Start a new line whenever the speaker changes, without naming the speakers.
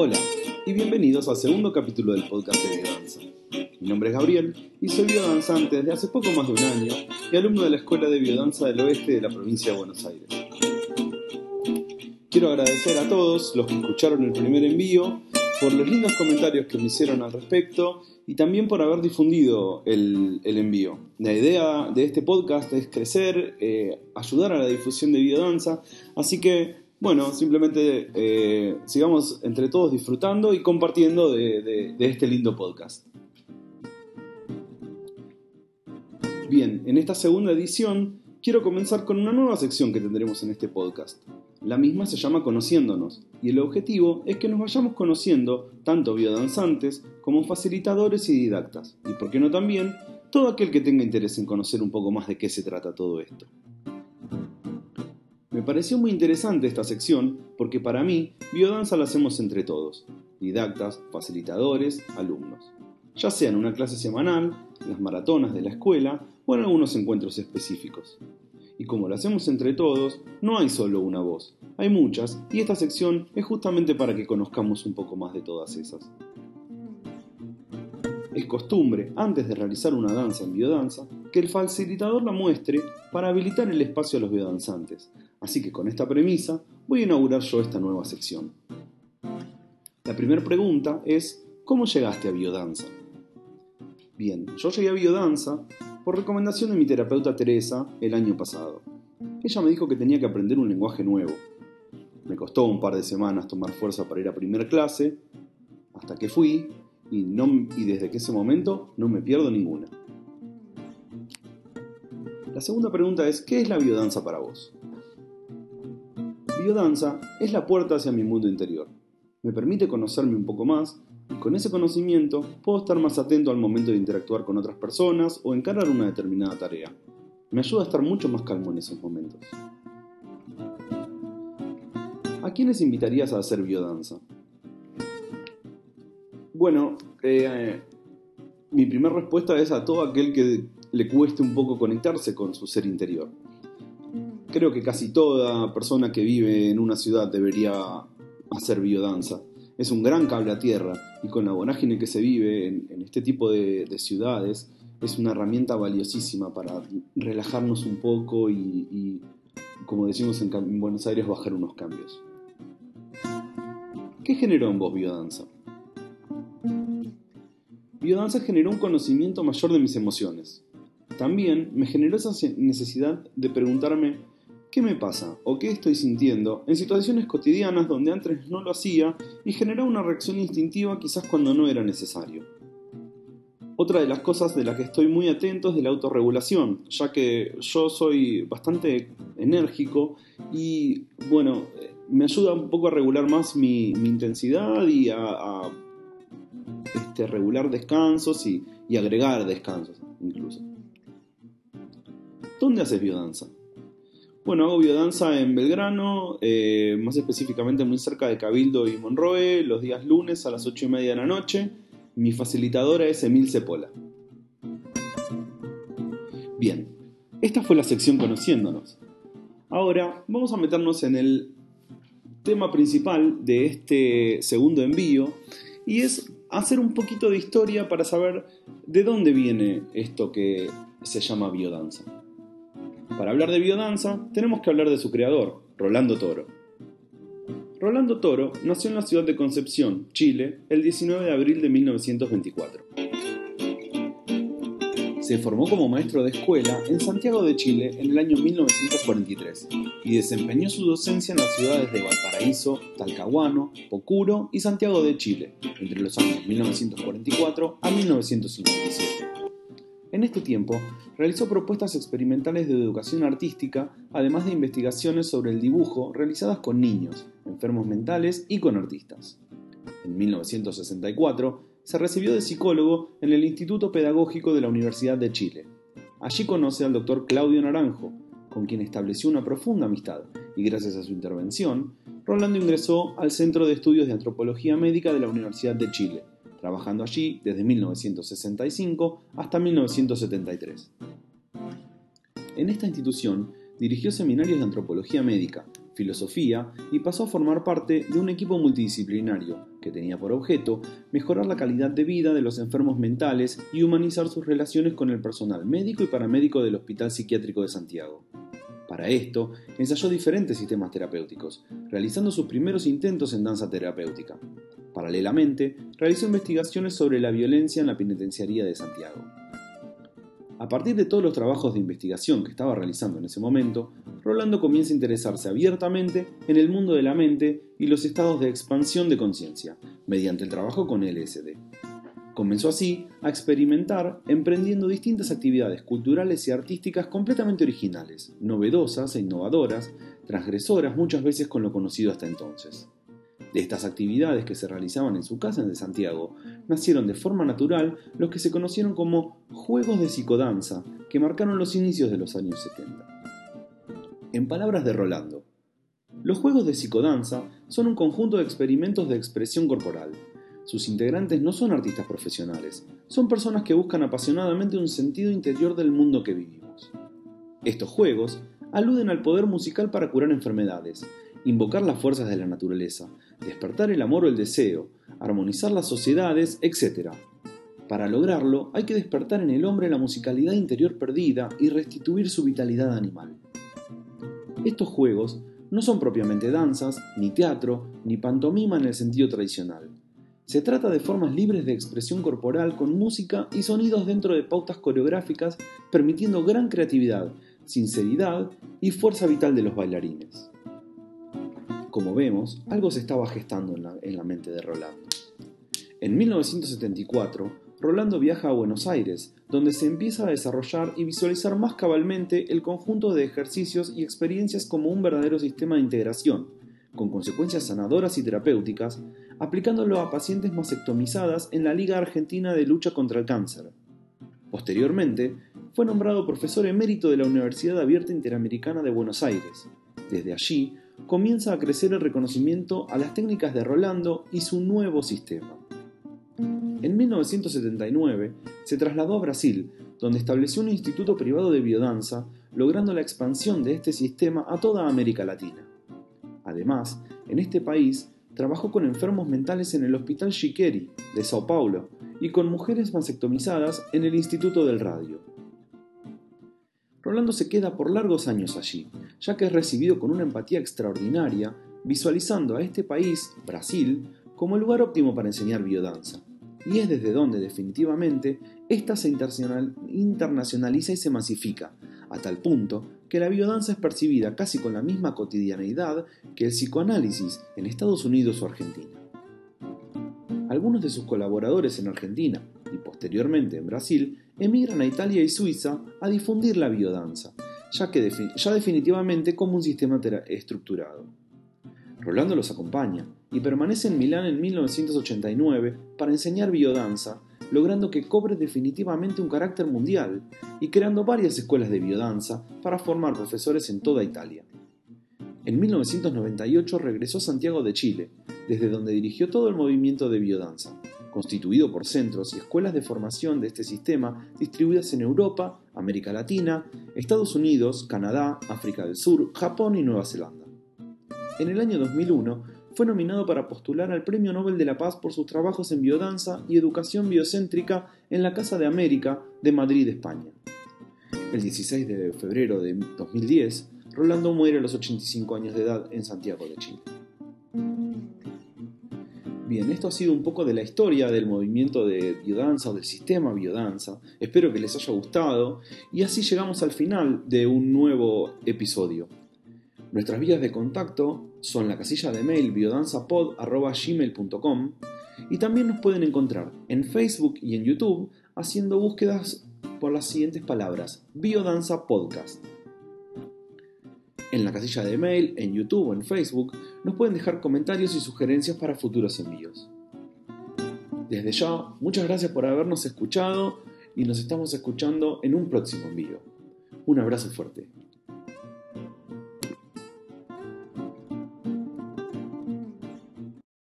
Hola y bienvenidos al segundo capítulo del podcast de Biodanza. Mi nombre es Gabriel y soy biodanzante desde hace poco más de un año y alumno de la Escuela de Biodanza del Oeste de la provincia de Buenos Aires. Quiero agradecer a todos los que escucharon el primer envío por los lindos comentarios que me hicieron al respecto y también por haber difundido el, envío. La idea de este podcast es crecer, eh, ayudar a la difusión de biodanza, así que bueno, simplemente eh, sigamos entre todos disfrutando y compartiendo de, este lindo podcast. Bien, en esta segunda edición quiero comenzar con una nueva sección que tendremos en este podcast. La misma se llama Conociéndonos, y el objetivo es que nos vayamos conociendo tanto biodanzantes como facilitadores y didactas, y por qué no también todo aquel que tenga interés en conocer un poco más de qué se trata todo esto. Me pareció muy interesante esta sección porque para mí biodanza la hacemos entre todos, didactas, facilitadores, alumnos, ya sea en una clase semanal, las maratonas de la escuela o en algunos encuentros específicos. Y como lo hacemos entre todos, no hay solo una voz, hay muchas y esta sección es justamente para que conozcamos un poco más de todas esas. Es costumbre, antes de realizar una danza en biodanza, que el facilitador la muestre para habilitar el espacio a los biodanzantes, Así que con esta premisa voy a inaugurar yo esta nueva sección. La primera pregunta es, ¿cómo llegaste a biodanza? Bien, yo llegué a biodanza por recomendación de mi terapeuta Teresa el año pasado. Ella me dijo que tenía que aprender un lenguaje nuevo. Me costó un par de semanas tomar fuerza para ir a primera clase, hasta que fui, y, y desde ese momento no me pierdo ninguna. La segunda pregunta es, ¿qué es la biodanza para vos? Biodanza es la puerta hacia mi mundo interior. Me permite conocerme un poco más y con ese conocimiento puedo estar más atento al momento de interactuar con otras personas o encarar una determinada tarea. Me ayuda a estar mucho más calmo en esos momentos. ¿A quiénes invitarías a hacer biodanza? Bueno, eh, mi primera respuesta es a todo aquel que le cueste un poco conectarse con su ser interior creo que casi toda persona que vive en una ciudad debería hacer biodanza. Es un gran cable a tierra y con la vorágine que se vive en, este tipo de, ciudades es una herramienta valiosísima para relajarnos un poco y, como decimos en, en Buenos Aires, bajar unos cambios. ¿Qué generó en vos biodanza? Biodanza generó un conocimiento mayor de mis emociones. También me generó esa necesidad de preguntarme ¿Qué me pasa o qué estoy sintiendo en situaciones cotidianas donde antes no lo hacía y generaba una reacción instintiva quizás cuando no era necesario? Otra de las cosas de las que estoy muy atento es de la autorregulación, ya que yo soy bastante enérgico y bueno, me ayuda un poco a regular más mi, intensidad y a, este, regular descansos y, y agregar descansos incluso. ¿Dónde haces biodanza? Bueno, hago biodanza en Belgrano, eh, más específicamente muy cerca de Cabildo y Monroe, los días lunes a las 8 y media de la noche. Mi facilitadora es Emil Cepola. Bien, esta fue la sección Conociéndonos. Ahora vamos a meternos en el tema principal de este segundo envío y es hacer un poquito de historia para saber de dónde viene esto que se llama biodanza. Para hablar de biodanza, tenemos que hablar de su creador, Rolando Toro. Rolando Toro nació en la ciudad de Concepción, Chile, el 19 de abril de 1924. Se formó como maestro de escuela en Santiago de Chile en el año 1943 y desempeñó su docencia en las ciudades de Valparaíso, Talcahuano, Pocuro y Santiago de Chile entre los años 1944 a 1957. En este tiempo, realizó propuestas experimentales de educación artística, además de investigaciones sobre el dibujo realizadas con niños, enfermos mentales y con artistas. En 1964, se recibió de psicólogo en el Instituto Pedagógico de la Universidad de Chile. Allí conoce al doctor Claudio Naranjo, con quien estableció una profunda amistad, y gracias a su intervención, Rolando ingresó al Centro de Estudios de Antropología Médica de la Universidad de Chile, trabajando allí desde 1965 hasta 1973. En esta institución dirigió seminarios de antropología médica, filosofía y pasó a formar parte de un equipo multidisciplinario que tenía por objeto mejorar la calidad de vida de los enfermos mentales y humanizar sus relaciones con el personal médico y paramédico del Hospital Psiquiátrico de Santiago. Para esto, ensayó diferentes sistemas terapéuticos, realizando sus primeros intentos en danza terapéutica. Paralelamente, realizó investigaciones sobre la violencia en la penitenciaría de Santiago. A partir de todos los trabajos de investigación que estaba realizando en ese momento, Rolando comienza a interesarse abiertamente en el mundo de la mente y los estados de expansión de conciencia, mediante el trabajo con LSD. Comenzó así a experimentar emprendiendo distintas actividades culturales y artísticas completamente originales, novedosas e innovadoras, transgresoras muchas veces con lo conocido hasta entonces. De estas actividades que se realizaban en su casa en Santiago, nacieron de forma natural los que se conocieron como Juegos de Psicodanza, que marcaron los inicios de los años 70. En palabras de Rolando, los Juegos de Psicodanza son un conjunto de experimentos de expresión corporal. Sus integrantes no son artistas profesionales, son personas que buscan apasionadamente un sentido interior del mundo que vivimos. Estos juegos aluden al poder musical para curar enfermedades, invocar las fuerzas de la naturaleza, despertar el amor o el deseo, armonizar las sociedades, etc. Para lograrlo hay que despertar en el hombre la musicalidad interior perdida y restituir su vitalidad animal. Estos juegos no son propiamente danzas, ni teatro, ni pantomima en el sentido tradicional. Se trata de formas libres de expresión corporal con música y sonidos dentro de pautas coreográficas, permitiendo gran creatividad, sinceridad y fuerza vital de los bailarines. Como vemos, algo se estaba gestando en la, mente de Rolando. En 1974, Rolando viaja a Buenos Aires, donde se empieza a desarrollar y visualizar más cabalmente el conjunto de ejercicios y experiencias como un verdadero sistema de integración, con consecuencias sanadoras y terapéuticas, aplicándolo a pacientes mastectomizadas en la Liga Argentina de Lucha contra el Cáncer. Posteriormente, fue nombrado profesor emérito de la Universidad Abierta Interamericana de Buenos Aires. Desde allí, comienza a crecer el reconocimiento a las técnicas de Rolando y su nuevo sistema. En 1979 se trasladó a Brasil, donde estableció un instituto privado de biodanza, logrando la expansión de este sistema a toda América Latina. Además, en este país trabajó con enfermos mentales en el Hospital Chiqueri de Sao Paulo y con mujeres masectomizadas en el Instituto del Radio. Rolando se queda por largos años allí, ya que es recibido con una empatía extraordinaria, visualizando a este país, Brasil, como el lugar óptimo para enseñar biodanza. Y es desde donde definitivamente ésta se internacionaliza y se masifica, a tal punto que la biodanza es percibida casi con la misma cotidianeidad que el psicoanálisis en Estados Unidos o Argentina. Algunos de sus colaboradores en Argentina y posteriormente en Brasil emigran a Italia y Suiza a difundir la biodanza, ya, que ya definitivamente como un sistema estructurado. Rolando los acompaña y permanece en Milán en 1989 para enseñar biodanza, logrando que cobre definitivamente un carácter mundial y creando varias escuelas de biodanza para formar profesores en toda Italia. En 1998 regresó a Santiago de Chile, desde donde dirigió todo el movimiento de biodanza, constituido por centros y escuelas de formación de este sistema distribuidas en Europa, América Latina, Estados Unidos, Canadá, África del Sur, Japón y Nueva Zelanda. En el año 2001 fue nominado para postular al Premio Nobel de la Paz por sus trabajos en biodanza y educación biocéntrica en la Casa de América de Madrid, España. El 16 de febrero de 2010, Rolando muere a los 85 años de edad en Santiago de Chile. Bien, esto ha sido un poco de la historia del movimiento de biodanza o del sistema biodanza. Espero que les haya gustado y así llegamos al final de un nuevo episodio. Nuestras vías de contacto son la casilla de mail biodanzapod.gmail.com y también nos pueden encontrar en Facebook y en YouTube haciendo búsquedas por las siguientes palabras: Biodanza Podcast. En la casilla de mail, en YouTube o en Facebook, nos pueden dejar comentarios y sugerencias para futuros envíos. Desde ya, muchas gracias por habernos escuchado y nos estamos escuchando en un próximo envío. Un abrazo fuerte.